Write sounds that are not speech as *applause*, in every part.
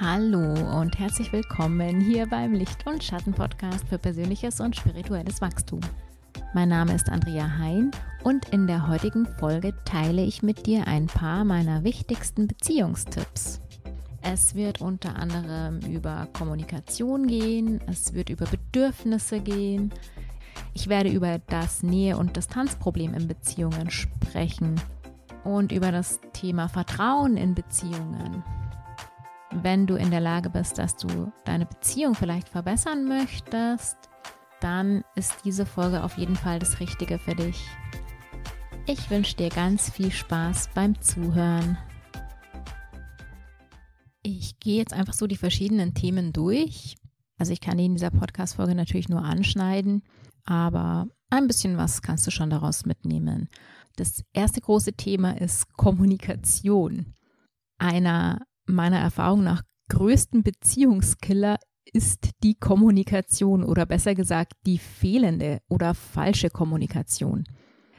Hallo und herzlich willkommen hier beim Licht- und Schatten-Podcast für persönliches und spirituelles Wachstum. Mein Name ist Andrea Hein und in der heutigen Folge teile ich mit dir ein paar meiner wichtigsten Beziehungstipps. Es wird unter anderem über Kommunikation gehen, es wird über Bedürfnisse gehen. Ich werde über das Nähe- und Distanzproblem in Beziehungen sprechen und über das Thema Vertrauen in Beziehungen. Wenn du in der Lage bist, dass du deine Beziehung vielleicht verbessern möchtest, dann ist diese Folge auf jeden Fall das Richtige für dich. Ich wünsche dir ganz viel Spaß beim Zuhören. Ich gehe jetzt einfach so die verschiedenen Themen durch. Also ich kann die in dieser Podcast-Folge natürlich nur anschneiden, aber ein bisschen was kannst du schon daraus mitnehmen. Das erste große Thema ist Kommunikation. Einer meiner Erfahrung nach größten Beziehungskiller ist die Kommunikation oder besser gesagt die fehlende oder falsche Kommunikation.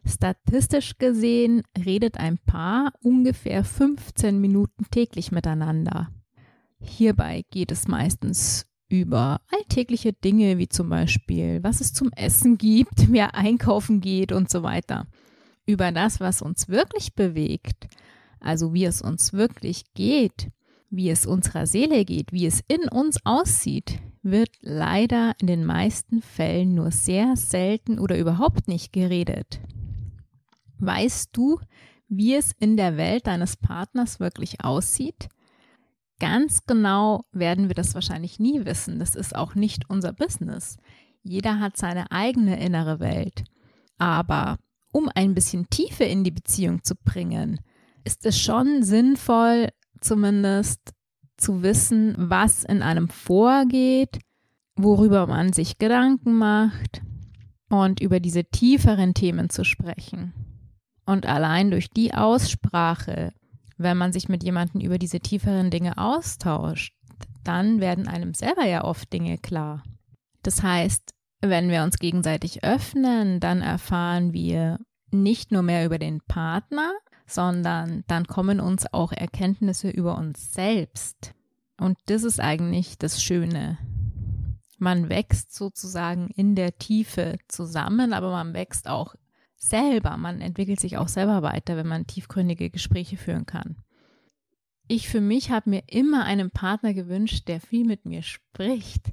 Statistisch gesehen redet ein Paar ungefähr 15 Minuten täglich miteinander. Hierbei geht es meistens über alltägliche Dinge wie zum Beispiel, was es zum Essen gibt, *laughs* wer einkaufen geht und so weiter. Über das, was uns wirklich bewegt, also wie es uns wirklich geht, wie es unserer Seele geht, wie es in uns aussieht, wird leider in den meisten Fällen nur sehr selten oder überhaupt nicht geredet. Weißt du, wie es in der Welt deines Partners wirklich aussieht? Ganz genau werden wir das wahrscheinlich nie wissen. Das ist auch nicht unser Business. Jeder hat seine eigene innere Welt. Aber um ein bisschen Tiefe in die Beziehung zu bringen, ist es schon sinnvoll, zumindest zu wissen, was in einem vorgeht, worüber man sich Gedanken macht und über diese tieferen Themen zu sprechen. Und allein durch die Aussprache, wenn man sich mit jemandem über diese tieferen Dinge austauscht, dann werden einem selber ja oft Dinge klar. Das heißt, wenn wir uns gegenseitig öffnen, dann erfahren wir nicht nur mehr über den Partner, sondern dann kommen uns auch Erkenntnisse über uns selbst. Und das ist eigentlich das Schöne. Man wächst sozusagen in der Tiefe zusammen, aber man wächst auch selber. Man entwickelt sich auch selber weiter, wenn man tiefgründige Gespräche führen kann. Ich für mich habe mir immer einen Partner gewünscht, der viel mit mir spricht.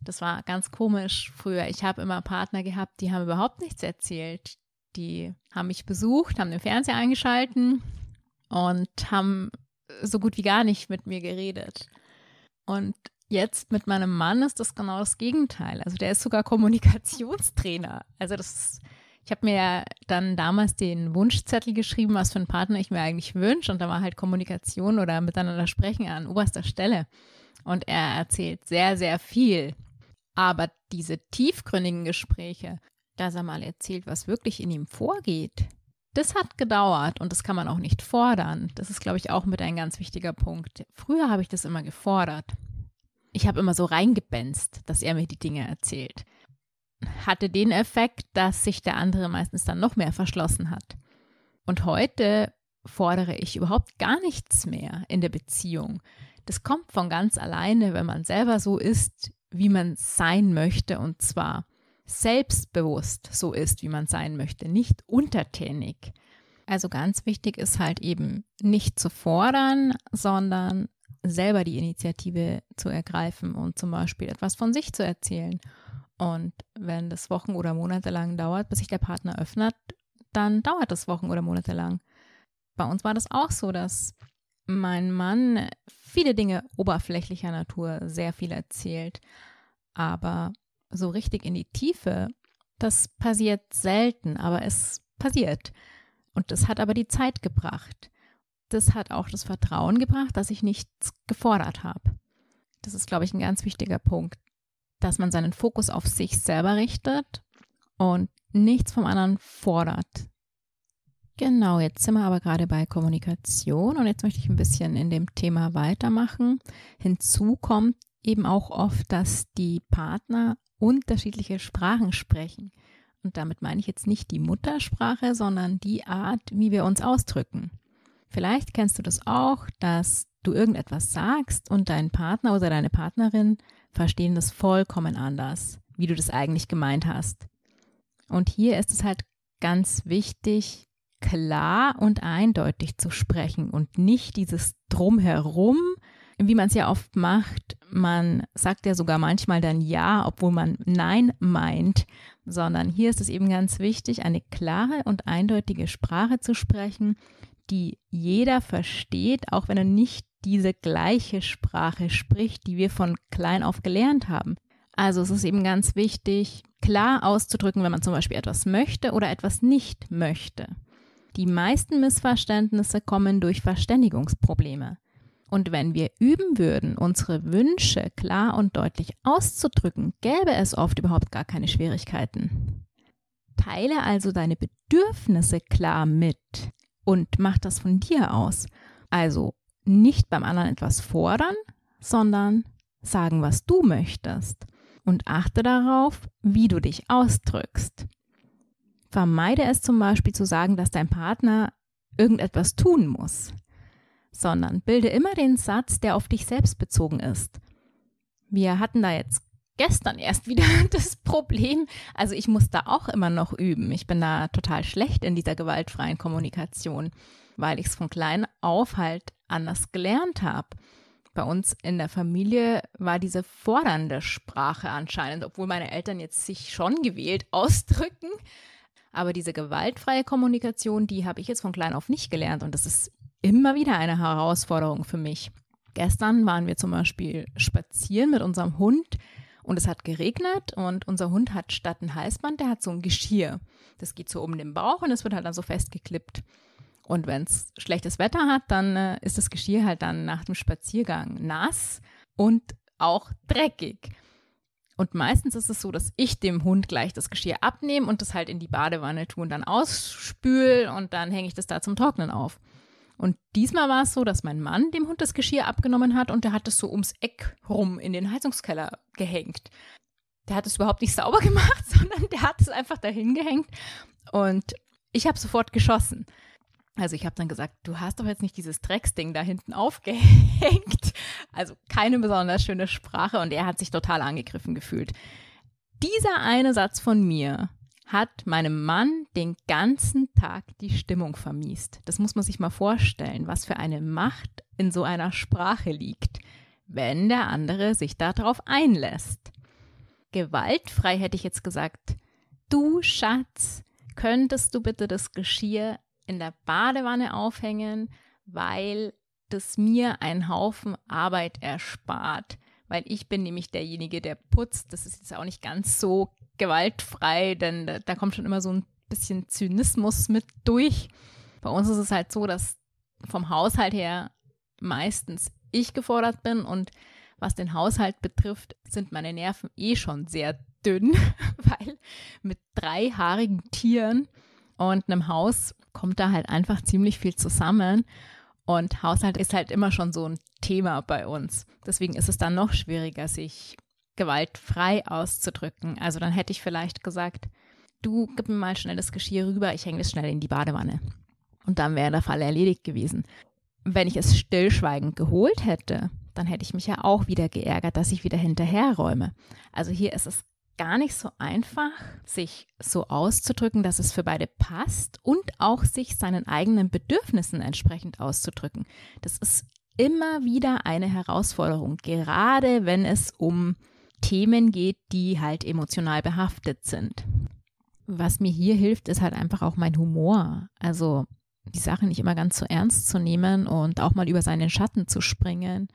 Das war ganz komisch früher. Ich habe immer Partner gehabt, die haben überhaupt nichts erzählt. Die haben mich besucht, haben den Fernseher eingeschalten und haben so gut wie gar nicht mit mir geredet. Und jetzt mit meinem Mann ist das genau das Gegenteil. Also der ist sogar *laughs* Kommunikationstrainer. Also das ich habe mir dann damals den Wunschzettel geschrieben, was für einen Partner ich mir eigentlich wünsche. Und da war halt Kommunikation oder miteinander sprechen an oberster Stelle. Und er erzählt sehr, sehr viel. Aber diese tiefgründigen Gespräche, dass er mal erzählt, was wirklich in ihm vorgeht. Das hat gedauert und das kann man auch nicht fordern. Das ist, glaube ich, auch mit ein ganz wichtiger Punkt. Früher habe ich das immer gefordert. Ich habe immer so reingebenzt, dass er mir die Dinge erzählt. Hatte den Effekt, dass sich der andere meistens dann noch mehr verschlossen hat. Und heute fordere ich überhaupt gar nichts mehr in der Beziehung. Das kommt von ganz alleine, wenn man selber so ist, wie man sein möchte und zwar selbstbewusst so ist, wie man sein möchte, nicht untertänig. Also ganz wichtig ist halt eben nicht zu fordern, sondern selber die Initiative zu ergreifen und zum Beispiel etwas von sich zu erzählen. Und wenn das Wochen oder Monate lang dauert, bis sich der Partner öffnet, dann dauert das Wochen oder Monate lang. Bei uns war das auch so, dass mein Mann viele Dinge oberflächlicher Natur sehr viel erzählt, aber so richtig in die Tiefe, das passiert selten, aber es passiert. Und das hat aber die Zeit gebracht. Das hat auch das Vertrauen gebracht, dass ich nichts gefordert habe. Das ist, glaube ich, ein ganz wichtiger Punkt, dass man seinen Fokus auf sich selber richtet und nichts vom anderen fordert. Genau, jetzt sind wir aber gerade bei Kommunikation und jetzt möchte ich ein bisschen in dem Thema weitermachen. Hinzu kommt eben auch oft, dass die Partner unterschiedliche Sprachen sprechen. Und damit meine ich jetzt nicht die Muttersprache, sondern die Art, wie wir uns ausdrücken. Vielleicht kennst du das auch, dass du irgendetwas sagst und dein Partner oder deine Partnerin verstehen das vollkommen anders, wie du das eigentlich gemeint hast. Und hier ist es halt ganz wichtig, klar und eindeutig zu sprechen und nicht dieses Drumherum, wie man es ja oft macht. Man sagt ja sogar manchmal dann Ja, obwohl man Nein meint, sondern hier ist es eben ganz wichtig, eine klare und eindeutige Sprache zu sprechen, die jeder versteht, auch wenn er nicht diese gleiche Sprache spricht, die wir von klein auf gelernt haben. Also es ist eben ganz wichtig, klar auszudrücken, wenn man zum Beispiel etwas möchte oder etwas nicht möchte. Die meisten Missverständnisse kommen durch Verständigungsprobleme. Und wenn wir üben würden, unsere Wünsche klar und deutlich auszudrücken, gäbe es oft überhaupt gar keine Schwierigkeiten. Teile also deine Bedürfnisse klar mit und mach das von dir aus. Also nicht beim anderen etwas fordern, sondern sagen, was du möchtest. Und achte darauf, wie du dich ausdrückst. Vermeide es zum Beispiel zu sagen, dass dein Partner irgendetwas tun muss, sondern bilde immer den Satz, der auf dich selbst bezogen ist. Wir hatten da jetzt gestern erst wieder *laughs* das Problem. Also ich muss da auch immer noch üben. Ich bin da total schlecht in dieser gewaltfreien Kommunikation, weil ich es von klein auf halt anders gelernt habe. Bei uns in der Familie war diese fordernde Sprache anscheinend, obwohl meine Eltern jetzt sich schon gewählt ausdrücken. Aber diese gewaltfreie Kommunikation, die habe ich jetzt von klein auf nicht gelernt und das ist immer wieder eine Herausforderung für mich. Gestern waren wir zum Beispiel spazieren mit unserem Hund und es hat geregnet und unser Hund hat statt ein Halsband, der hat so ein Geschirr. Das geht so um den Bauch und es wird halt dann so festgeklippt. Und wenn es schlechtes Wetter hat, dann äh, ist das Geschirr halt dann nach dem Spaziergang nass und auch dreckig. Und meistens ist es so, dass ich dem Hund gleich das Geschirr abnehme und das halt in die Badewanne tue und dann ausspül und dann hänge ich das da zum Trocknen auf. Und diesmal war es so, dass mein Mann dem Hund das Geschirr abgenommen hat und der hat es so ums Eck rum in den Heizungskeller gehängt. Der hat es überhaupt nicht *laughs* sauber gemacht, sondern der hat es einfach dahin gehängt und ich habe sofort geschossen. Also ich habe dann gesagt, du hast doch jetzt nicht dieses Drecksding da hinten aufgehängt. *laughs* Also keine besonders schöne Sprache und er hat sich total angegriffen gefühlt. Dieser eine Satz von mir hat meinem Mann den ganzen Tag die Stimmung vermiest. Das muss man sich mal vorstellen, was für eine Macht in so einer Sprache liegt, wenn der andere sich darauf einlässt. Gewaltfrei hätte ich jetzt gesagt, du Schatz, könntest du bitte das Geschirr in der Badewanne aufhängen, weil das mir einen Haufen Arbeit erspart. Weil ich bin nämlich derjenige, der putzt. Das ist jetzt auch nicht ganz so gewaltfrei, denn da, da kommt schon immer so ein bisschen Zynismus mit durch. Bei uns ist es halt so, dass vom Haushalt her meistens ich gefordert bin und was den Haushalt betrifft, sind meine Nerven eh schon sehr dünn, *laughs* weil mit drei haarigen Tieren und einem Haus kommt da halt einfach ziemlich viel zusammen. Und Haushalt ist halt immer schon so ein Thema bei uns. Deswegen ist es dann noch schwieriger, sich gewaltfrei auszudrücken. Also dann hätte ich vielleicht gesagt, du gib mir mal schnell das Geschirr rüber, ich hänge das schnell in die Badewanne. Und dann wäre der Fall erledigt gewesen. Wenn ich es stillschweigend geholt hätte, dann hätte ich mich ja auch wieder geärgert, dass ich wieder hinterherräume. Also hier ist es gar nicht so einfach, sich so auszudrücken, dass es für beide passt und auch sich seinen eigenen Bedürfnissen entsprechend auszudrücken. Das ist immer wieder eine Herausforderung, gerade wenn es um Themen geht, die halt emotional behaftet sind. Was mir hier hilft, ist halt einfach auch mein Humor. Also die Sache nicht immer ganz so ernst zu nehmen und auch mal über seinen Schatten zu springen.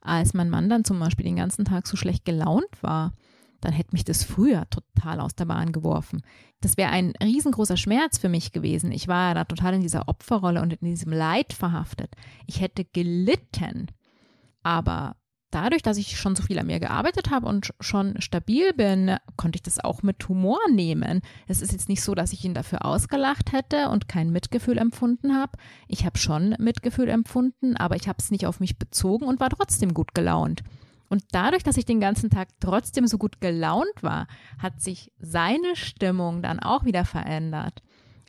Als mein Mann dann zum Beispiel den ganzen Tag so schlecht gelaunt war, dann hätte mich das früher total aus der Bahn geworfen. Das wäre ein riesengroßer Schmerz für mich gewesen. Ich war ja da total in dieser Opferrolle und in diesem Leid verhaftet. Ich hätte gelitten. Aber dadurch, dass ich schon so viel an mir gearbeitet habe und schon stabil bin, konnte ich das auch mit Humor nehmen. Es ist jetzt nicht so, dass ich ihn dafür ausgelacht hätte und kein Mitgefühl empfunden habe. Ich habe schon Mitgefühl empfunden, aber ich habe es nicht auf mich bezogen und war trotzdem gut gelaunt. Und dadurch, dass ich den ganzen Tag trotzdem so gut gelaunt war, hat sich seine Stimmung dann auch wieder verändert.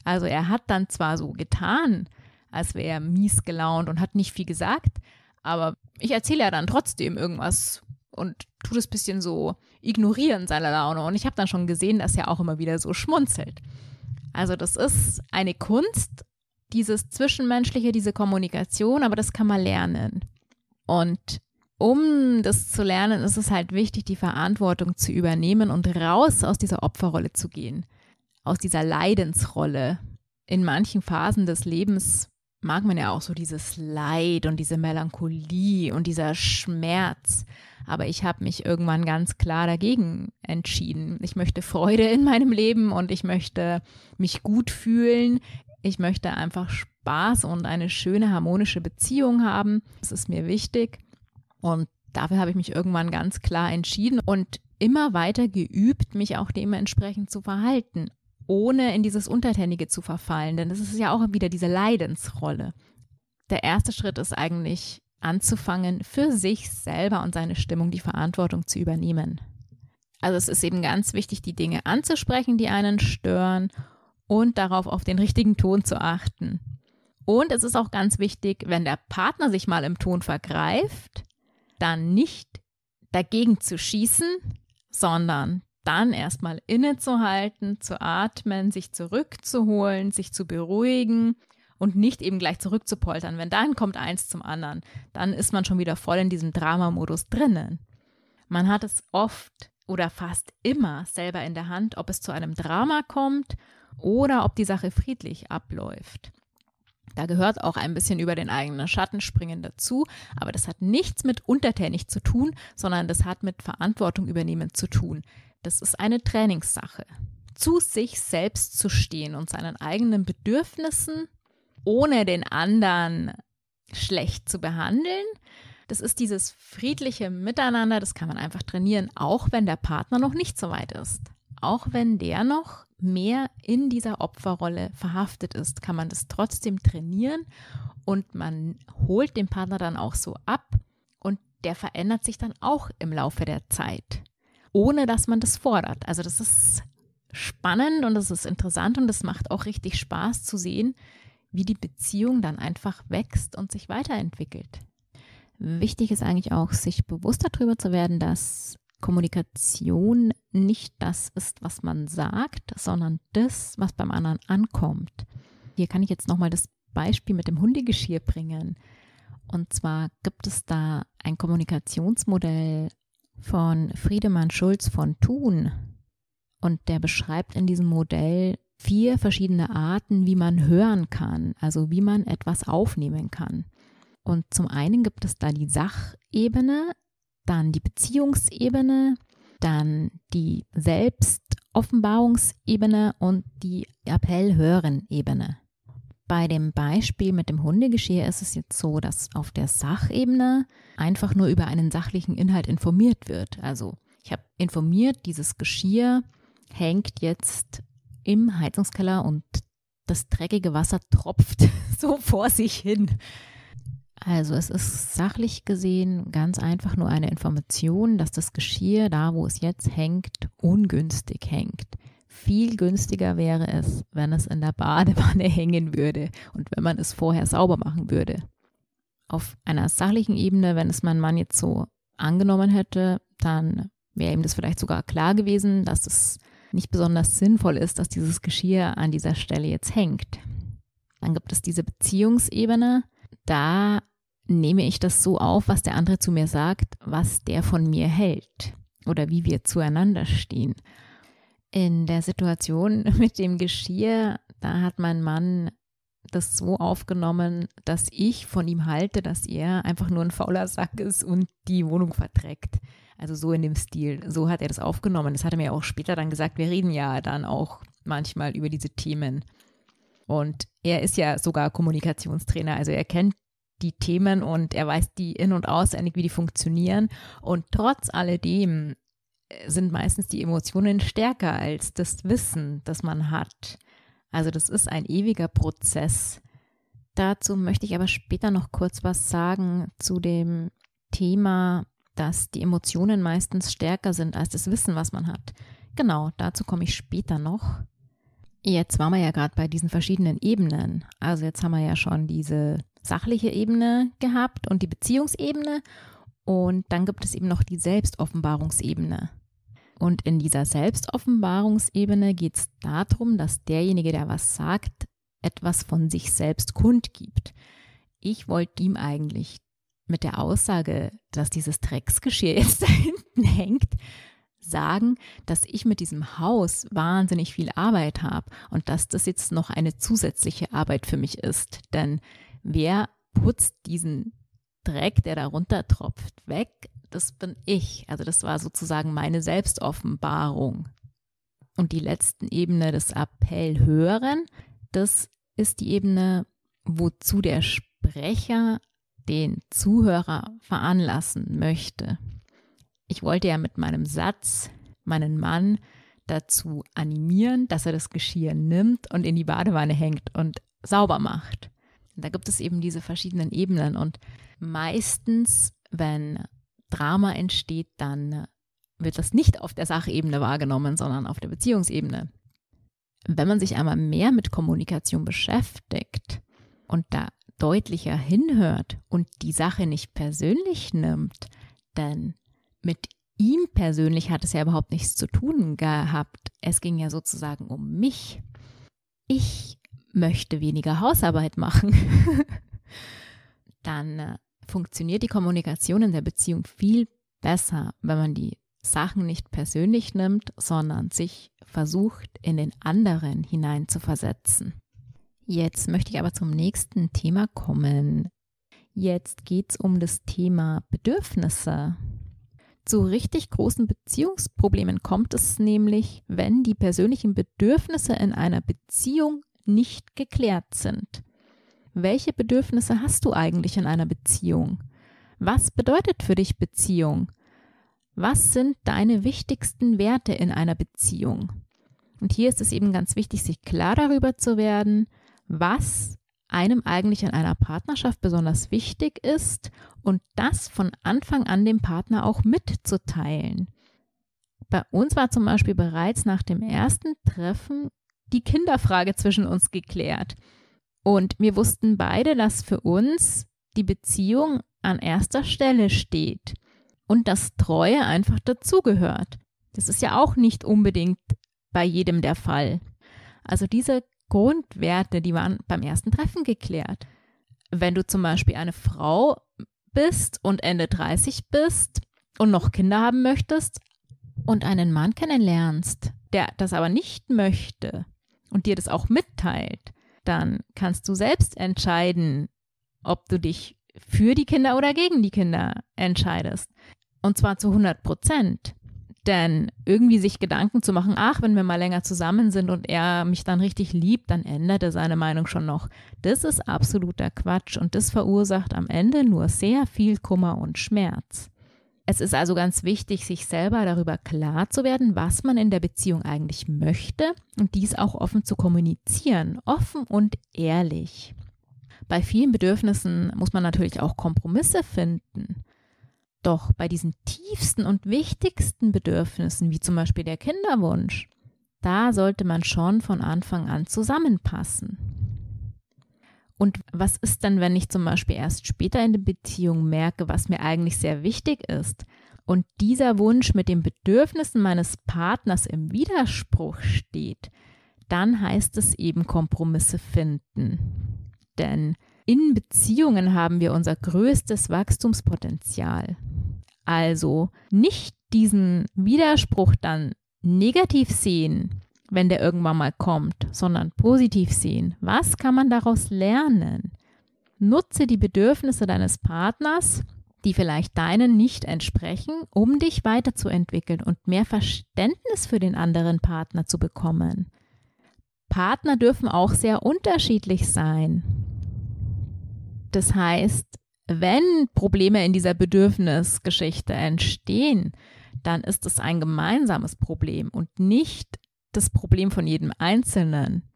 Also er hat dann zwar so getan, als wäre er mies gelaunt und hat nicht viel gesagt, Aber ich erzähle ja dann trotzdem irgendwas und tue das bisschen so ignorieren, seine Laune. Und ich habe dann schon gesehen, dass er auch immer wieder so schmunzelt. Also das ist eine Kunst, dieses Zwischenmenschliche, diese Kommunikation, aber das kann man lernen. Und um das zu lernen, ist es halt wichtig, die Verantwortung zu übernehmen und raus aus dieser Opferrolle zu gehen, aus dieser Leidensrolle. In manchen Phasen des Lebens mag man ja auch so dieses Leid und diese Melancholie und dieser Schmerz. Aber ich habe mich irgendwann ganz klar dagegen entschieden. Ich möchte Freude in meinem Leben und ich möchte mich gut fühlen. Ich möchte einfach Spaß und eine schöne harmonische Beziehung haben. Das ist mir wichtig. Und dafür habe ich mich irgendwann ganz klar entschieden und immer weiter geübt, mich auch dementsprechend zu verhalten, ohne in dieses Untertänige zu verfallen. Denn das ist ja auch wieder diese Leidensrolle. Der erste Schritt ist eigentlich anzufangen, für sich selber und seine Stimmung die Verantwortung zu übernehmen. Also es ist eben ganz wichtig, die Dinge anzusprechen, die einen stören und darauf auf den richtigen Ton zu achten. Und es ist auch ganz wichtig, wenn der Partner sich mal im Ton vergreift, dann nicht dagegen zu schießen, sondern dann erstmal innezuhalten, zu atmen, sich zurückzuholen, sich zu beruhigen und nicht eben gleich zurückzupoltern. Wenn dann kommt eins zum anderen, dann ist man schon wieder voll in diesem Dramamodus drinnen. Man hat es oft oder fast immer selber in der Hand, ob es zu einem Drama kommt oder ob die Sache friedlich abläuft. Da gehört auch ein bisschen über den eigenen Schatten springen dazu, aber das hat nichts mit untertänig zu tun, sondern das hat mit Verantwortung übernehmen zu tun. Das ist eine Trainingssache. Zu sich selbst zu stehen und seinen eigenen Bedürfnissen, ohne den anderen schlecht zu behandeln. Das ist dieses friedliche Miteinander, das kann man einfach trainieren, auch wenn der Partner noch nicht so weit ist. Auch wenn der noch mehr in dieser Opferrolle verhaftet ist, kann man das trotzdem trainieren und man holt den Partner dann auch so ab und der verändert sich dann auch im Laufe der Zeit, ohne dass man das fordert. Also das ist spannend und das ist interessant und es macht auch richtig Spaß zu sehen, wie die Beziehung dann einfach wächst und sich weiterentwickelt. Wichtig ist eigentlich auch, sich bewusst darüber zu werden, dass Kommunikation nicht das ist, was man sagt, sondern das, was beim anderen ankommt. Hier kann ich jetzt nochmal das Beispiel mit dem Hundegeschirr bringen. Und zwar gibt es da ein Kommunikationsmodell von Friedemann Schulz von Thun. Und der beschreibt in diesem Modell vier verschiedene Arten, wie man hören kann, also wie man etwas aufnehmen kann. Und zum einen gibt es da die Sachebene, dann die Beziehungsebene, dann die Selbstoffenbarungsebene und die Appellhören-Ebene. Bei dem Beispiel mit dem Hundegeschirr ist es jetzt so, dass auf der Sachebene einfach nur über einen sachlichen Inhalt informiert wird. Also ich habe informiert, dieses Geschirr hängt jetzt im Heizungskeller und das dreckige Wasser tropft *laughs* so vor sich hin. Also es ist sachlich gesehen ganz einfach nur eine Information, dass das Geschirr da, wo es jetzt hängt, ungünstig hängt. Viel günstiger wäre es, wenn es in der Badewanne *laughs* hängen würde und wenn man es vorher sauber machen würde. Auf einer sachlichen Ebene, wenn es mein Mann jetzt so angenommen hätte, dann wäre ihm das vielleicht sogar klar gewesen, dass es nicht besonders sinnvoll ist, dass dieses Geschirr an dieser Stelle jetzt hängt. Dann gibt es diese Beziehungsebene. Da nehme ich das so auf, was der andere zu mir sagt, was der von mir hält oder wie wir zueinander stehen. In der Situation *laughs* mit dem Geschirr, da hat mein Mann das so aufgenommen, dass ich von ihm halte, dass er einfach nur ein fauler Sack ist und die Wohnung verträgt. Also so in dem Stil. So hat er das aufgenommen. Das hat er mir auch später dann gesagt. Wir reden ja dann auch manchmal über diese Themen. Und er ist ja sogar Kommunikationstrainer. Also er kennt die Themen und er weiß die in- und auswendig, wie die funktionieren. Und trotz alledem sind meistens die Emotionen stärker als das Wissen, das man hat. Also das ist ein ewiger Prozess. Dazu möchte ich aber später noch kurz was sagen zu dem Thema, dass die Emotionen meistens stärker sind als das Wissen, was man hat. Genau, dazu komme ich später noch. Jetzt waren wir ja gerade bei diesen verschiedenen Ebenen. Also jetzt haben wir ja schon diese sachliche Ebene gehabt und die Beziehungsebene. Und dann gibt es eben noch die Selbstoffenbarungsebene. Und in dieser Selbstoffenbarungsebene geht es darum, dass derjenige, der was sagt, etwas von sich selbst kundgibt. Ich wollte ihm eigentlich mit der Aussage, dass dieses Drecksgeschirr jetzt *laughs* da hinten hängt, sagen, dass ich mit diesem Haus wahnsinnig viel Arbeit habe und dass das jetzt noch eine zusätzliche Arbeit für mich ist. Denn wer putzt diesen Dreck, der da runtertropft, weg? Das bin ich. Also das war sozusagen meine Selbstoffenbarung. Und die letzten Ebene des Appell hören, das ist die Ebene, wozu der Sprecher den Zuhörer veranlassen möchte. Ich wollte ja mit meinem Satz meinen Mann dazu animieren, dass er das Geschirr nimmt und in die Badewanne hängt und sauber macht. Da gibt es eben diese verschiedenen Ebenen und meistens, wenn Drama entsteht, dann wird das nicht auf der Sachebene wahrgenommen, sondern auf der Beziehungsebene. Wenn man sich einmal mehr mit Kommunikation beschäftigt und da deutlicher hinhört und die Sache nicht persönlich nimmt, dann mit ihm persönlich hat es ja überhaupt nichts zu tun gehabt. Es ging ja sozusagen um mich. Ich möchte weniger Hausarbeit machen. *laughs* Dann äh, funktioniert die Kommunikation in der Beziehung viel besser, wenn man die Sachen nicht persönlich nimmt, sondern sich versucht, in den anderen hineinzuversetzen. Jetzt möchte ich aber zum nächsten Thema kommen. Jetzt geht es um das Thema Bedürfnisse. Zu richtig großen Beziehungsproblemen kommt es nämlich, wenn die persönlichen Bedürfnisse in einer Beziehung nicht geklärt sind. Welche Bedürfnisse hast du eigentlich in einer Beziehung? Was bedeutet für dich Beziehung? Was sind deine wichtigsten Werte in einer Beziehung? Und hier ist es eben ganz wichtig, sich klar darüber zu werden, was einem eigentlich in einer Partnerschaft besonders wichtig ist und das von Anfang an dem Partner auch mitzuteilen. Bei uns war zum Beispiel bereits nach dem ersten Treffen die Kinderfrage zwischen uns geklärt. Und wir wussten beide, dass für uns die Beziehung an erster Stelle steht und dass Treue einfach dazugehört. Das ist ja auch nicht unbedingt bei jedem der Fall. Also diese Grundwerte, die waren beim ersten Treffen geklärt. Wenn du zum Beispiel eine Frau bist und Ende 30 bist und noch Kinder haben möchtest und einen Mann kennenlernst, der das aber nicht möchte und dir das auch mitteilt, dann kannst du selbst entscheiden, ob du dich für die Kinder oder gegen die Kinder entscheidest. Und zwar zu 100 Prozent. Denn irgendwie sich Gedanken zu machen, ach, wenn wir mal länger zusammen sind und er mich dann richtig liebt, dann ändert er seine Meinung schon noch. Das ist absoluter Quatsch und das verursacht am Ende nur sehr viel Kummer und Schmerz. Es ist also ganz wichtig, sich selber darüber klar zu werden, was man in der Beziehung eigentlich möchte und dies auch offen zu kommunizieren, offen und ehrlich. Bei vielen Bedürfnissen muss man natürlich auch Kompromisse finden. Doch bei diesen tiefsten und wichtigsten Bedürfnissen, wie zum Beispiel der Kinderwunsch, da sollte man schon von Anfang an zusammenpassen. Und was ist denn, wenn ich zum Beispiel erst später in der Beziehung merke, was mir eigentlich sehr wichtig ist und dieser Wunsch mit den Bedürfnissen meines Partners im Widerspruch steht, dann heißt es eben Kompromisse finden. Denn in Beziehungen haben wir unser größtes Wachstumspotenzial. Also nicht diesen Widerspruch dann negativ sehen, wenn der irgendwann mal kommt, sondern positiv sehen. Was kann man daraus lernen? Nutze die Bedürfnisse deines Partners, die vielleicht deinen nicht entsprechen, um dich weiterzuentwickeln und mehr Verständnis für den anderen Partner zu bekommen. Partner dürfen auch sehr unterschiedlich sein. Das heißt, wenn Probleme in dieser Bedürfnisgeschichte entstehen, dann ist es ein gemeinsames Problem und nicht das Problem von jedem Einzelnen.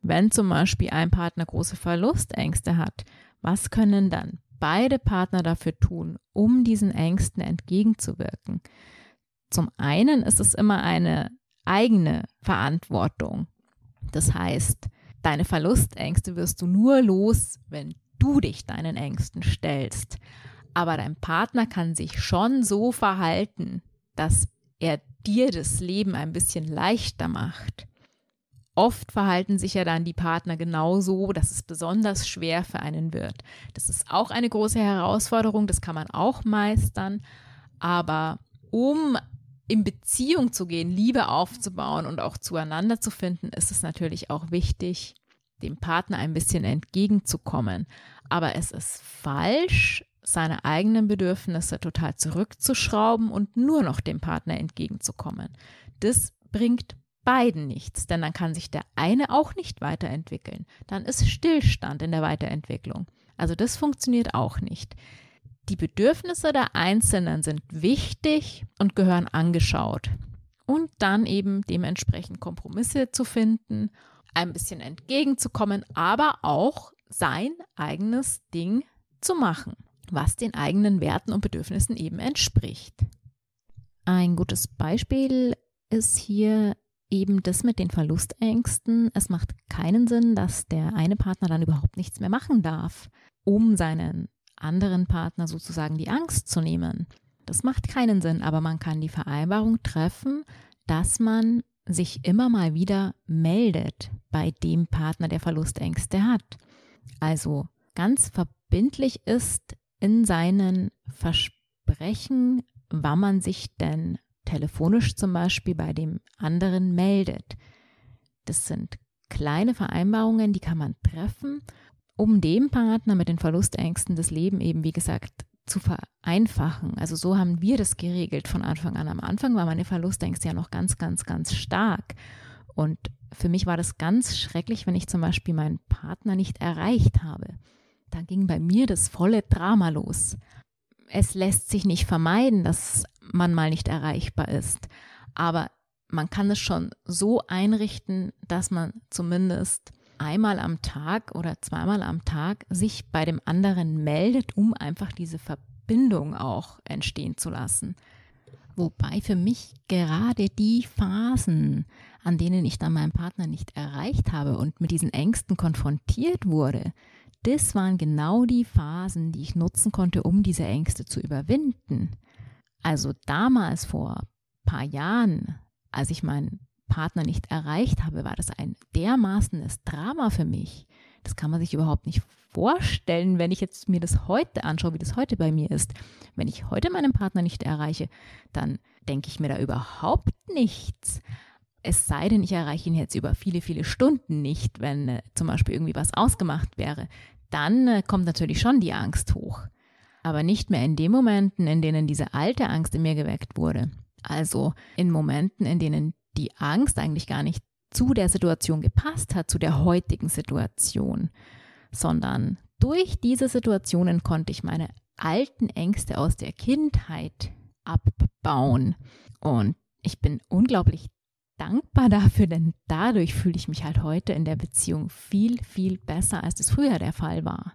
Wenn zum Beispiel ein Partner große Verlustängste hat, was können dann beide Partner dafür tun, um diesen Ängsten entgegenzuwirken? Zum einen ist es immer eine eigene Verantwortung. Das heißt, deine Verlustängste wirst du nur los, wenn du dich deinen Ängsten stellst. Aber dein Partner kann sich schon so verhalten, dass er dir das Leben ein bisschen leichter macht. Oft verhalten sich ja dann die Partner genauso, dass es besonders schwer für einen wird. Das ist auch eine große Herausforderung, das kann man auch meistern. Aber um in Beziehung zu gehen, Liebe aufzubauen und auch zueinander zu finden, ist es natürlich auch wichtig, dem Partner ein bisschen entgegenzukommen. Aber es ist falsch, seine eigenen Bedürfnisse total zurückzuschrauben und nur noch dem Partner entgegenzukommen. Das bringt beiden nichts, denn dann kann sich der eine auch nicht weiterentwickeln. Dann ist Stillstand in der Weiterentwicklung. Also das funktioniert auch nicht. Die Bedürfnisse der Einzelnen sind wichtig und gehören angeschaut. Und dann eben dementsprechend Kompromisse zu finden, ein bisschen entgegenzukommen, aber auch sein eigenes Ding zu machen, was den eigenen Werten und Bedürfnissen eben entspricht. Ein gutes Beispiel ist hier eben das mit den Verlustängsten. Es macht keinen Sinn, dass der eine Partner dann überhaupt nichts mehr machen darf, um seinen anderen Partner sozusagen die Angst zu nehmen. Das macht keinen Sinn, aber man kann die Vereinbarung treffen, dass man sich immer mal wieder meldet bei dem Partner, der Verlustängste hat. Also ganz verbindlich ist in seinen Versprechen, wann man sich denn telefonisch zum Beispiel bei dem anderen meldet. Das sind kleine Vereinbarungen, die kann man treffen, um dem Partner mit den Verlustängsten das Leben eben, wie gesagt, zu vereinfachen. Also so haben wir das geregelt von Anfang an. Am Anfang war meine Verlustängste ja noch ganz, ganz, ganz stark. Und für mich war das ganz schrecklich, wenn ich zum Beispiel meinen Partner nicht erreicht habe. Da ging bei mir das volle Drama los. Es lässt sich nicht vermeiden, dass man mal nicht erreichbar ist. Aber man kann es schon so einrichten, dass man zumindest einmal am Tag oder zweimal am Tag sich bei dem anderen meldet, um einfach diese Verbindung auch entstehen zu lassen. Wobei für mich gerade die Phasen, an denen ich dann meinen Partner nicht erreicht habe und mit diesen Ängsten konfrontiert wurde, das waren genau die Phasen, die ich nutzen konnte, um diese Ängste zu überwinden. Also damals vor ein paar Jahren, als ich meinen Partner nicht erreicht habe, war das ein dermaßenes Drama für mich. Das kann man sich überhaupt nicht vorstellen, wenn ich jetzt mir das heute anschaue, wie das heute bei mir ist. Wenn ich heute meinen Partner nicht erreiche, dann denke ich mir da überhaupt nichts. Es sei denn, ich erreiche ihn jetzt über viele, viele Stunden nicht, wenn äh, zum Beispiel irgendwie was ausgemacht wäre. Dann äh, kommt natürlich schon die Angst hoch aber nicht mehr in den Momenten, in denen diese alte Angst in mir geweckt wurde. Also in Momenten, in denen die Angst eigentlich gar nicht zu der Situation gepasst hat, zu der heutigen Situation, sondern durch diese Situationen konnte ich meine alten Ängste aus der Kindheit abbauen. Und ich bin unglaublich dankbar dafür, denn dadurch fühle ich mich halt heute in der Beziehung viel, viel besser, als es früher der Fall war.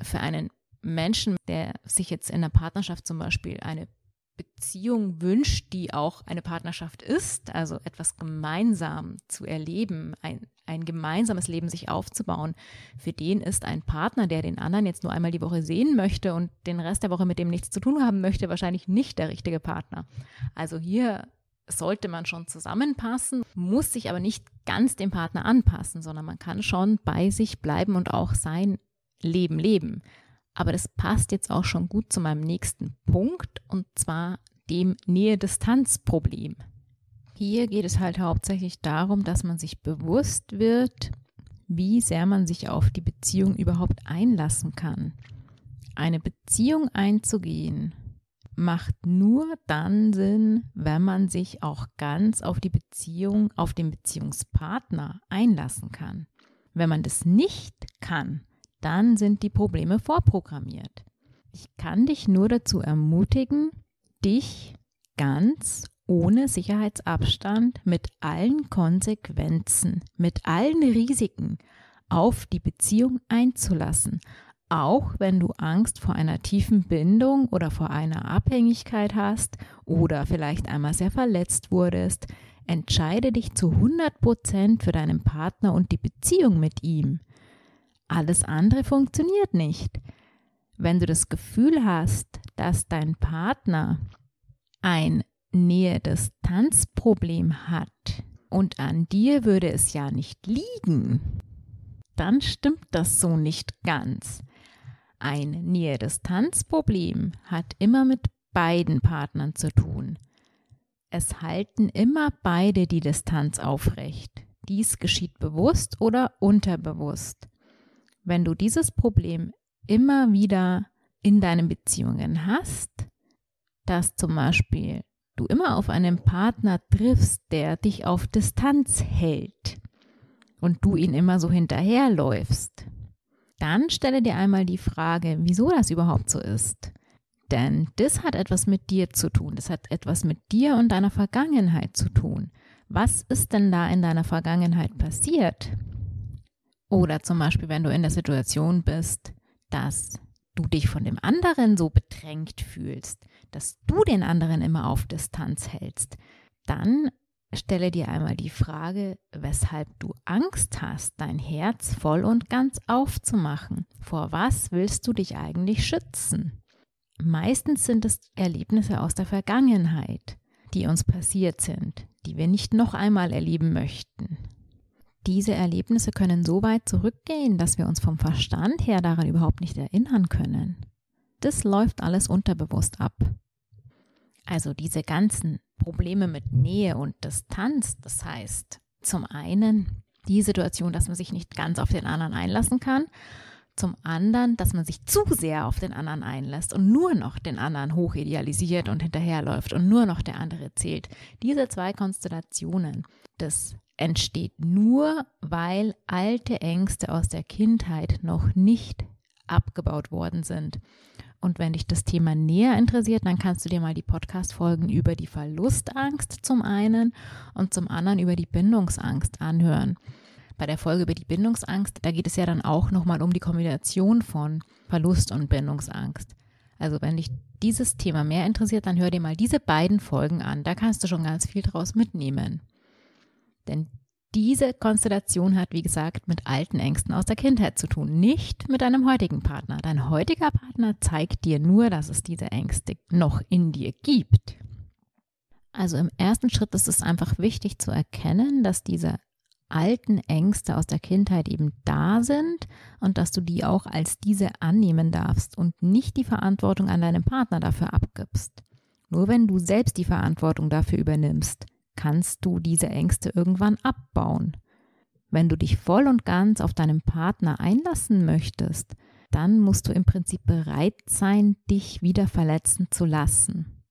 Für einen Menschen, der sich jetzt in einer Partnerschaft zum Beispiel eine Beziehung wünscht, die auch eine Partnerschaft ist, also etwas gemeinsam zu erleben, ein, ein gemeinsames Leben sich aufzubauen, für den ist ein Partner, der den anderen jetzt nur einmal die Woche sehen möchte und den Rest der Woche mit dem nichts zu tun haben möchte, wahrscheinlich nicht der richtige Partner. Also hier sollte man schon zusammenpassen, muss sich aber nicht ganz dem Partner anpassen, sondern man kann schon bei sich bleiben und auch sein Leben leben. Aber das passt jetzt auch schon gut zu meinem nächsten Punkt und zwar dem Nähe-Distanz-Problem. Hier geht es halt hauptsächlich darum, dass man sich bewusst wird, wie sehr man sich auf die Beziehung überhaupt einlassen kann. Eine Beziehung einzugehen macht nur dann Sinn, wenn man sich auch ganz auf die Beziehung, auf den Beziehungspartner einlassen kann. Wenn man das nicht kann, dann sind die Probleme vorprogrammiert. Ich kann dich nur dazu ermutigen, dich ganz ohne Sicherheitsabstand mit allen Konsequenzen, mit allen Risiken auf die Beziehung einzulassen, auch wenn du Angst vor einer tiefen Bindung oder vor einer Abhängigkeit hast oder vielleicht einmal sehr verletzt wurdest, entscheide dich zu 100 Prozent für deinen Partner und die Beziehung mit ihm. Alles andere funktioniert nicht. Wenn du das Gefühl hast, dass dein Partner ein Nähe-Distanz-Problem hat und an dir würde es ja nicht liegen, dann stimmt das so nicht ganz. Ein Nähe-Distanz-Problem hat immer mit beiden Partnern zu tun. Es halten immer beide die Distanz aufrecht. Dies geschieht bewusst oder unterbewusst. Wenn du dieses Problem immer wieder in deinen Beziehungen hast, dass zum Beispiel du immer auf einen Partner triffst, der dich auf Distanz hält und du ihn immer so hinterherläufst, dann stelle dir einmal die Frage, wieso das überhaupt so ist. Denn das hat etwas mit dir zu tun. Das hat etwas mit dir und deiner Vergangenheit zu tun. Was ist denn da in deiner Vergangenheit passiert? Oder zum Beispiel, wenn du in der Situation bist, dass du dich von dem anderen so bedrängt fühlst, dass du den anderen immer auf Distanz hältst, dann stelle dir einmal die Frage, weshalb du Angst hast, dein Herz voll und ganz aufzumachen. Vor was willst du dich eigentlich schützen? Meistens sind es Erlebnisse aus der Vergangenheit, die uns passiert sind, die wir nicht noch einmal erleben möchten. Diese Erlebnisse können so weit zurückgehen, dass wir uns vom Verstand her daran überhaupt nicht erinnern können. Das läuft alles unterbewusst ab. Also diese ganzen Probleme mit Nähe und Distanz, das heißt zum einen die Situation, dass man sich nicht ganz auf den anderen einlassen kann, zum anderen, dass man sich zu sehr auf den anderen einlässt und nur noch den anderen hochidealisiert und hinterherläuft und nur noch der andere zählt. Diese zwei Konstellationen, das entsteht nur, weil alte Ängste aus der Kindheit noch nicht abgebaut worden sind. Und wenn dich das Thema näher interessiert, dann kannst du dir mal die Podcast-Folgen über die Verlustangst zum einen und zum anderen über die Bindungsangst anhören. Bei der Folge über die Bindungsangst, da geht es ja dann auch nochmal um die Kombination von Verlust und Bindungsangst. Also wenn dich dieses Thema mehr interessiert, dann hör dir mal diese beiden Folgen an. Da kannst du schon ganz viel draus mitnehmen. Denn diese Konstellation hat, wie gesagt, mit alten Ängsten aus der Kindheit zu tun, nicht mit deinem heutigen Partner. Dein heutiger Partner zeigt dir nur, dass es diese Ängste noch in dir gibt. Also im ersten Schritt ist es einfach wichtig zu erkennen, dass diese alten Ängste aus der Kindheit eben da sind und dass du die auch als diese annehmen darfst und nicht die Verantwortung an deinem Partner dafür abgibst. Nur wenn du selbst die Verantwortung dafür übernimmst, kannst du diese Ängste irgendwann abbauen. Wenn du dich voll und ganz auf deinen Partner einlassen möchtest, dann musst du im Prinzip bereit sein, dich wieder verletzen zu lassen.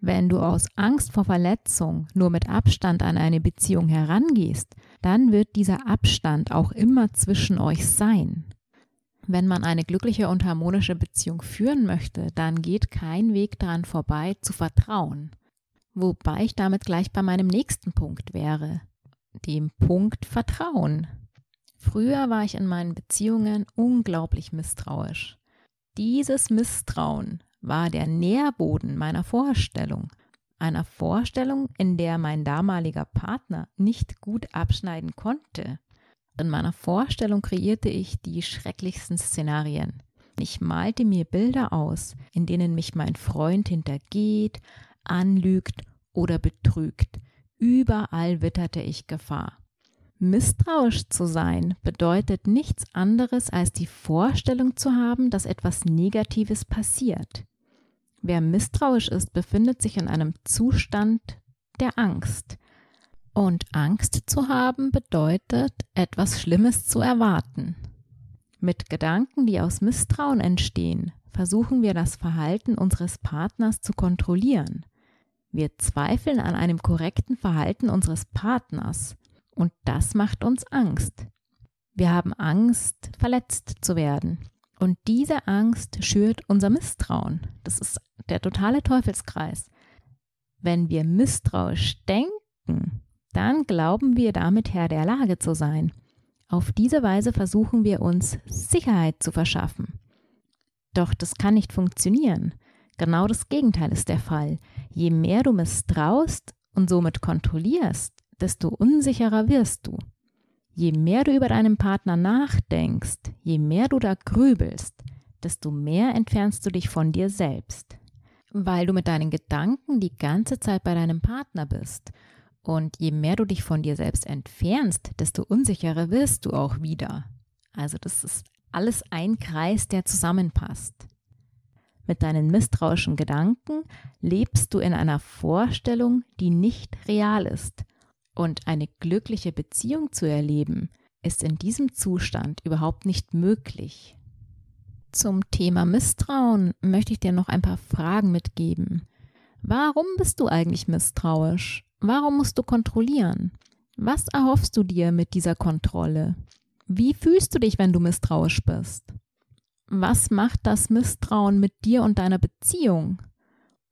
Wenn du aus Angst vor Verletzung nur mit Abstand an eine Beziehung herangehst, dann wird dieser Abstand auch immer zwischen euch sein. Wenn man eine glückliche und harmonische Beziehung führen möchte, dann geht kein Weg daran vorbei, zu vertrauen. Wobei ich damit gleich bei meinem nächsten Punkt wäre, dem Punkt Vertrauen. Früher war ich in meinen Beziehungen unglaublich misstrauisch. Dieses Misstrauen war der Nährboden meiner Vorstellung, einer Vorstellung, in der mein damaliger Partner nicht gut abschneiden konnte. In meiner Vorstellung kreierte ich die schrecklichsten Szenarien. Ich malte mir Bilder aus, in denen mich mein Freund hintergeht, anlügt oder betrügt. Überall witterte ich Gefahr. Misstrauisch zu sein bedeutet nichts anderes als die Vorstellung zu haben, dass etwas Negatives passiert. Wer misstrauisch ist, befindet sich in einem Zustand der Angst. Und Angst zu haben bedeutet, etwas Schlimmes zu erwarten. Mit Gedanken, die aus Misstrauen entstehen, versuchen wir das Verhalten unseres Partners zu kontrollieren. Wir zweifeln an einem korrekten Verhalten unseres Partners und das macht uns Angst. Wir haben Angst, verletzt zu werden. Und diese Angst schürt unser Misstrauen. Das ist der totale Teufelskreis. Wenn wir misstrauisch denken, dann glauben wir damit Herr der Lage zu sein. Auf diese Weise versuchen wir uns Sicherheit zu verschaffen. Doch das kann nicht funktionieren. Genau das Gegenteil ist der Fall. Je mehr du misstraust und somit kontrollierst, desto unsicherer wirst du. Je mehr du über deinen Partner nachdenkst, je mehr du da grübelst, desto mehr entfernst du dich von dir selbst. Weil du mit deinen Gedanken die ganze Zeit bei deinem Partner bist. Und je mehr du dich von dir selbst entfernst, desto unsicherer wirst du auch wieder. Also das ist alles ein Kreis, der zusammenpasst. Mit deinen misstrauischen Gedanken lebst du in einer Vorstellung, die nicht real ist. Und eine glückliche Beziehung zu erleben, ist in diesem Zustand überhaupt nicht möglich. Zum Thema Misstrauen möchte ich dir noch ein paar Fragen mitgeben. Warum bist du eigentlich misstrauisch? Warum musst du kontrollieren? Was erhoffst du dir mit dieser Kontrolle? Wie fühlst du dich, wenn du misstrauisch bist? Was macht das Misstrauen mit dir und deiner Beziehung?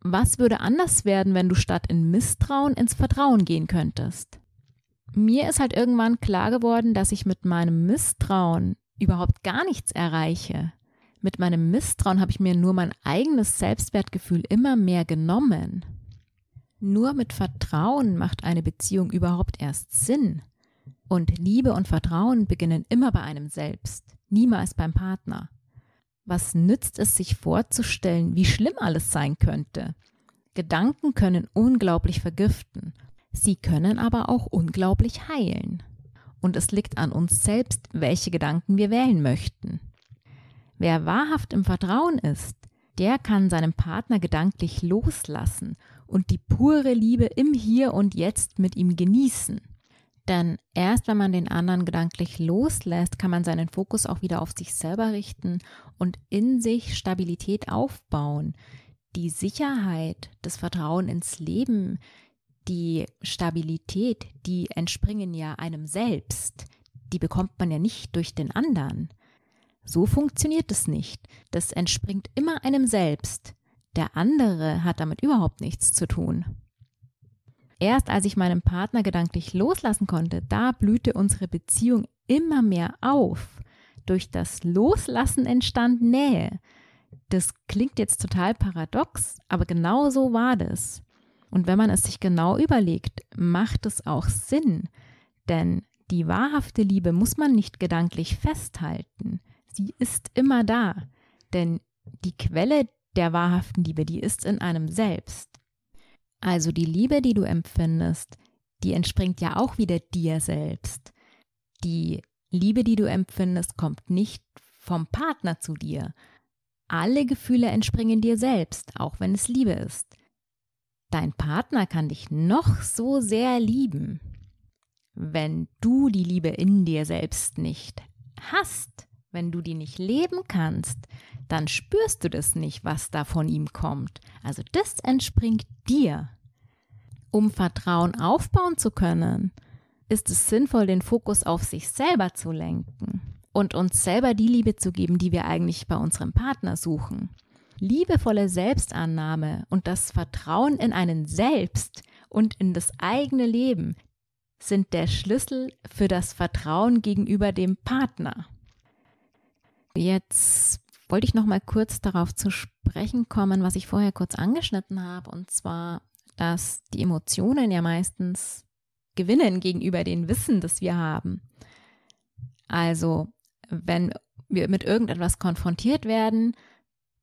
Was würde anders werden, wenn du statt in Misstrauen ins Vertrauen gehen könntest? Mir ist halt irgendwann klar geworden, dass ich mit meinem Misstrauen überhaupt gar nichts erreiche. Mit meinem Misstrauen habe ich mir nur mein eigenes Selbstwertgefühl immer mehr genommen. Nur mit Vertrauen macht eine Beziehung überhaupt erst Sinn. Und Liebe und Vertrauen beginnen immer bei einem selbst, niemals beim Partner. Was nützt es sich vorzustellen, wie schlimm alles sein könnte? Gedanken können unglaublich vergiften, sie können aber auch unglaublich heilen. Und es liegt an uns selbst, welche Gedanken wir wählen möchten. Wer wahrhaft im Vertrauen ist, der kann seinem Partner gedanklich loslassen und die pure Liebe im Hier und Jetzt mit ihm genießen. Denn erst wenn man den anderen gedanklich loslässt, kann man seinen Fokus auch wieder auf sich selber richten und in sich Stabilität aufbauen. Die Sicherheit, das Vertrauen ins Leben, die Stabilität, die entspringen ja einem selbst. Die bekommt man ja nicht durch den anderen. So funktioniert es nicht. Das entspringt immer einem selbst. Der andere hat damit überhaupt nichts zu tun. Erst als ich meinen Partner gedanklich loslassen konnte, da blühte unsere Beziehung immer mehr auf. Durch das Loslassen entstand Nähe. Das klingt jetzt total paradox, aber genau so war das. Und wenn man es sich genau überlegt, macht es auch Sinn. Denn die wahrhafte Liebe muss man nicht gedanklich festhalten die ist immer da. Denn die Quelle der wahrhaften Liebe, die ist in einem selbst. Also die Liebe, die du empfindest, die entspringt ja auch wieder dir selbst. Die Liebe, die du empfindest, kommt nicht vom Partner zu dir. Alle Gefühle entspringen dir selbst, auch wenn es Liebe ist. Dein Partner kann dich noch so sehr lieben. Wenn du die Liebe in dir selbst nicht hast, wenn du die nicht leben kannst, dann spürst du das nicht, was da von ihm kommt. Also das entspringt dir. Um Vertrauen aufbauen zu können, ist es sinnvoll, den Fokus auf sich selber zu lenken und uns selber die Liebe zu geben, die wir eigentlich bei unserem Partner suchen. Liebevolle Selbstannahme und das Vertrauen in einen selbst und in das eigene Leben sind der Schlüssel für das Vertrauen gegenüber dem Partner. Jetzt wollte ich noch mal kurz darauf zu sprechen kommen, was ich vorher kurz angeschnitten habe, und zwar, dass die Emotionen ja meistens gewinnen gegenüber dem Wissen, das wir haben. Also, wenn wir mit irgendetwas konfrontiert werden,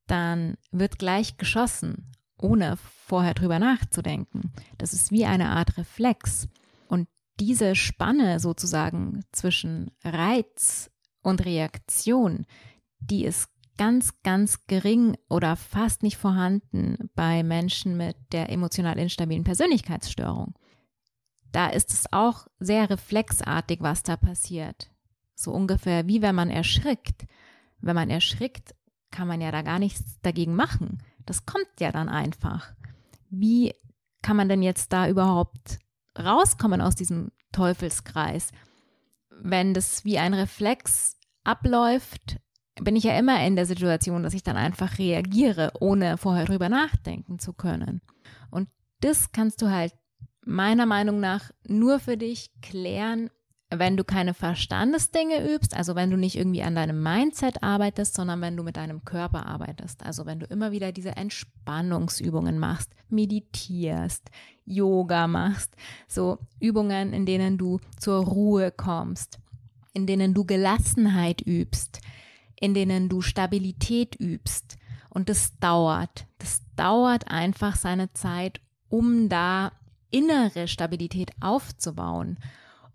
dann wird gleich geschossen, ohne vorher drüber nachzudenken. Das ist wie eine Art Reflex. Und diese Spanne sozusagen zwischen Reiz und Reaktion, die ist ganz, ganz gering oder fast nicht vorhanden bei Menschen mit der emotional instabilen Persönlichkeitsstörung. Da ist es auch sehr reflexartig, was da passiert. So ungefähr wie wenn man erschrickt. Wenn man erschrickt, kann man ja da gar nichts dagegen machen. Das kommt ja dann einfach. Wie kann man denn jetzt da überhaupt rauskommen aus diesem Teufelskreis? Wenn das wie ein Reflex abläuft, bin ich ja immer in der Situation, dass ich dann einfach reagiere, ohne vorher drüber nachdenken zu können. Und das kannst du halt meiner Meinung nach nur für dich klären, wenn du keine Verstandesdinge übst, also wenn du nicht irgendwie an deinem Mindset arbeitest, sondern wenn du mit deinem Körper arbeitest. Also wenn du immer wieder diese Entspannungsübungen machst, meditierst, Yoga machst, so Übungen, in denen du zur Ruhe kommst in denen du Gelassenheit übst, in denen du Stabilität übst. Und das dauert. Das dauert einfach seine Zeit, um da innere Stabilität aufzubauen.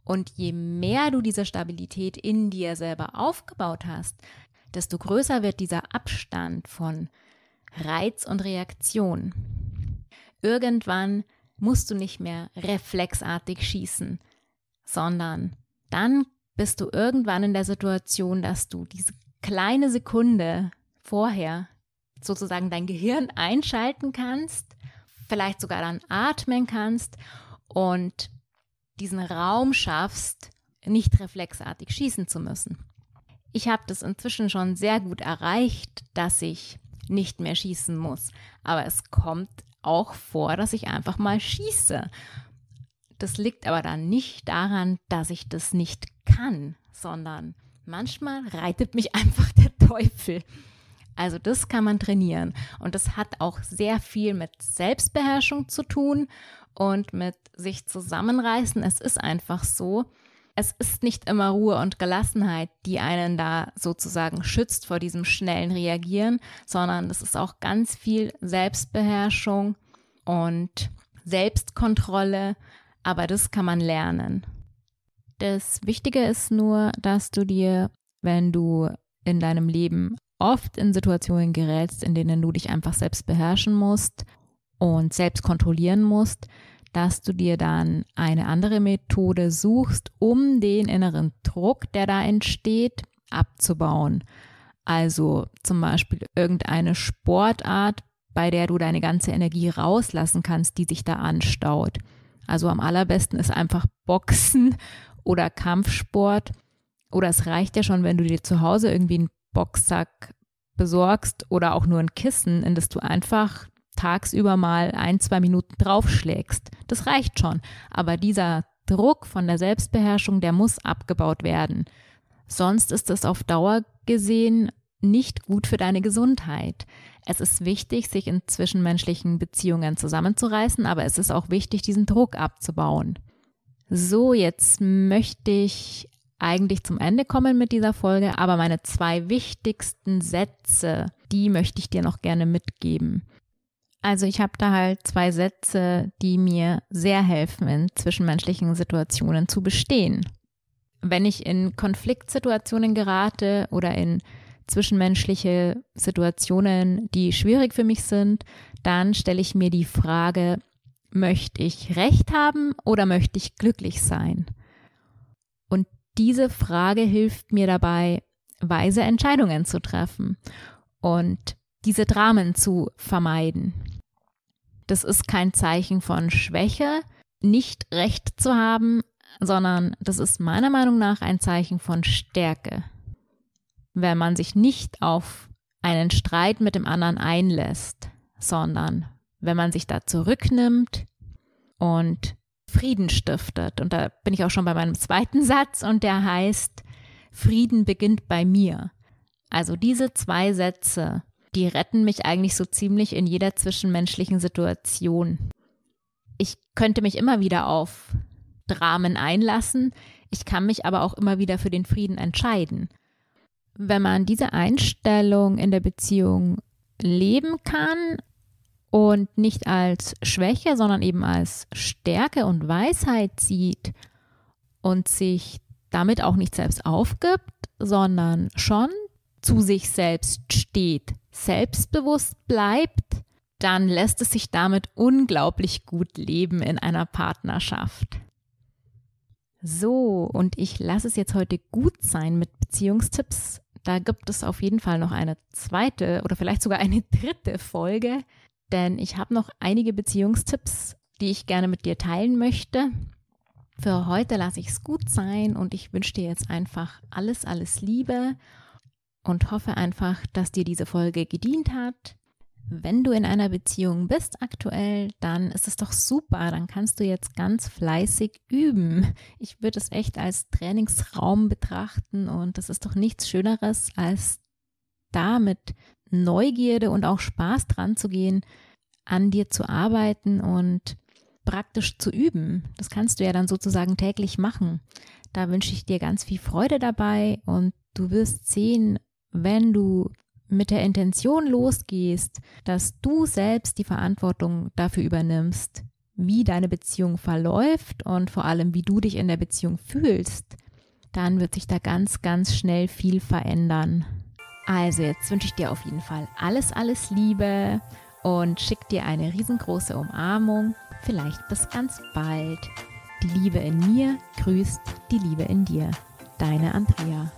Und je mehr du diese Stabilität in dir selber aufgebaut hast, desto größer wird dieser Abstand von Reiz und Reaktion. Irgendwann musst du nicht mehr reflexartig schießen, sondern dann bist du irgendwann in der Situation, dass du diese kleine Sekunde vorher sozusagen dein Gehirn einschalten kannst, vielleicht sogar dann atmen kannst und diesen Raum schaffst, nicht reflexartig schießen zu müssen. Ich habe das inzwischen schon sehr gut erreicht, dass ich nicht mehr schießen muss. Aber es kommt auch vor, dass ich einfach mal schieße. Das liegt aber dann nicht daran, dass ich das nicht kann, sondern manchmal reitet mich *laughs* einfach der Teufel. Also das kann man trainieren und das hat auch sehr viel mit Selbstbeherrschung zu tun und mit sich zusammenreißen. Es ist einfach so, es ist nicht immer Ruhe und Gelassenheit, die einen da sozusagen schützt vor diesem schnellen Reagieren, sondern es ist auch ganz viel Selbstbeherrschung und Selbstkontrolle, aber das kann man lernen. Das Wichtige ist nur, dass du dir, wenn du in deinem Leben oft in Situationen gerätst, in denen du dich einfach selbst beherrschen musst und selbst kontrollieren musst, dass du dir dann eine andere Methode suchst, um den inneren Druck, der da entsteht, abzubauen. Also zum Beispiel irgendeine Sportart, bei der du deine ganze Energie rauslassen kannst, die sich da anstaut. Also am allerbesten ist einfach Boxen *laughs* oder Kampfsport. Oder es reicht ja schon, wenn du dir zu Hause irgendwie einen Boxsack besorgst oder auch nur ein Kissen, in das du einfach tagsüber mal ein, zwei Minuten draufschlägst. Das reicht schon. Aber dieser Druck von der Selbstbeherrschung, der muss abgebaut werden. Sonst ist es auf Dauer gesehen nicht gut für deine Gesundheit. Es ist wichtig, sich in zwischenmenschlichen Beziehungen zusammenzureißen, aber es ist auch wichtig, diesen Druck abzubauen. So, jetzt möchte ich eigentlich zum Ende kommen mit dieser Folge, aber meine zwei wichtigsten Sätze, die möchte ich dir noch gerne mitgeben. Also ich habe da halt zwei Sätze, die mir sehr helfen, in zwischenmenschlichen Situationen zu bestehen. Wenn ich in Konfliktsituationen gerate oder in zwischenmenschliche Situationen, die schwierig für mich sind, dann stelle ich mir die Frage, möchte ich recht haben oder möchte ich glücklich sein? Diese Frage hilft mir dabei, weise Entscheidungen zu treffen und diese Dramen zu vermeiden. Das ist kein Zeichen von Schwäche, nicht recht zu haben, sondern das ist meiner Meinung nach ein Zeichen von Stärke. Wenn man sich nicht auf einen Streit mit dem anderen einlässt, sondern wenn man sich da zurücknimmt und Frieden stiftet. Und da bin ich auch schon bei meinem zweiten Satz und der heißt, Frieden beginnt bei mir. Also diese zwei Sätze die retten mich eigentlich so ziemlich in jeder zwischenmenschlichen Situation. Ich könnte mich immer wieder auf Dramen einlassen, ich kann mich aber auch immer wieder für den Frieden entscheiden. Wenn man diese Einstellung in der Beziehung leben kann und nicht als Schwäche, sondern eben als Stärke und Weisheit sieht und sich damit auch nicht selbst aufgibt, sondern schon zu sich selbst steht, selbstbewusst bleibt, dann lässt es sich damit unglaublich gut leben in einer Partnerschaft. So, und ich lasse es jetzt heute gut sein mit Beziehungstipps. Da gibt es auf jeden Fall noch eine zweite oder vielleicht sogar eine dritte Folge, denn ich habe noch einige Beziehungstipps, die ich gerne mit dir teilen möchte. Für heute lasse ich es gut sein und ich wünsche dir jetzt einfach alles, alles Liebe und hoffe einfach, dass dir diese Folge gedient hat. Wenn du in einer Beziehung bist aktuell, dann ist es doch super. Dann kannst du jetzt ganz fleißig üben. Ich würde es echt als Trainingsraum betrachten und es ist doch nichts Schöneres, als da mit Neugierde und auch Spaß dran zu gehen, an dir zu arbeiten und praktisch zu üben. Das kannst du ja dann sozusagen täglich machen. Da wünsche ich dir ganz viel Freude dabei und du wirst sehen, wenn du mit der Intention losgehst, dass du selbst die Verantwortung dafür übernimmst, wie deine Beziehung verläuft und vor allem, wie du dich in der Beziehung fühlst, dann wird sich da ganz, ganz schnell viel verändern. Also jetzt wünsche ich dir auf jeden Fall alles, alles Liebe und schick dir eine riesengroße Umarmung. Vielleicht bis ganz bald. Die Liebe in mir grüßt die Liebe in dir. Deine Andrea.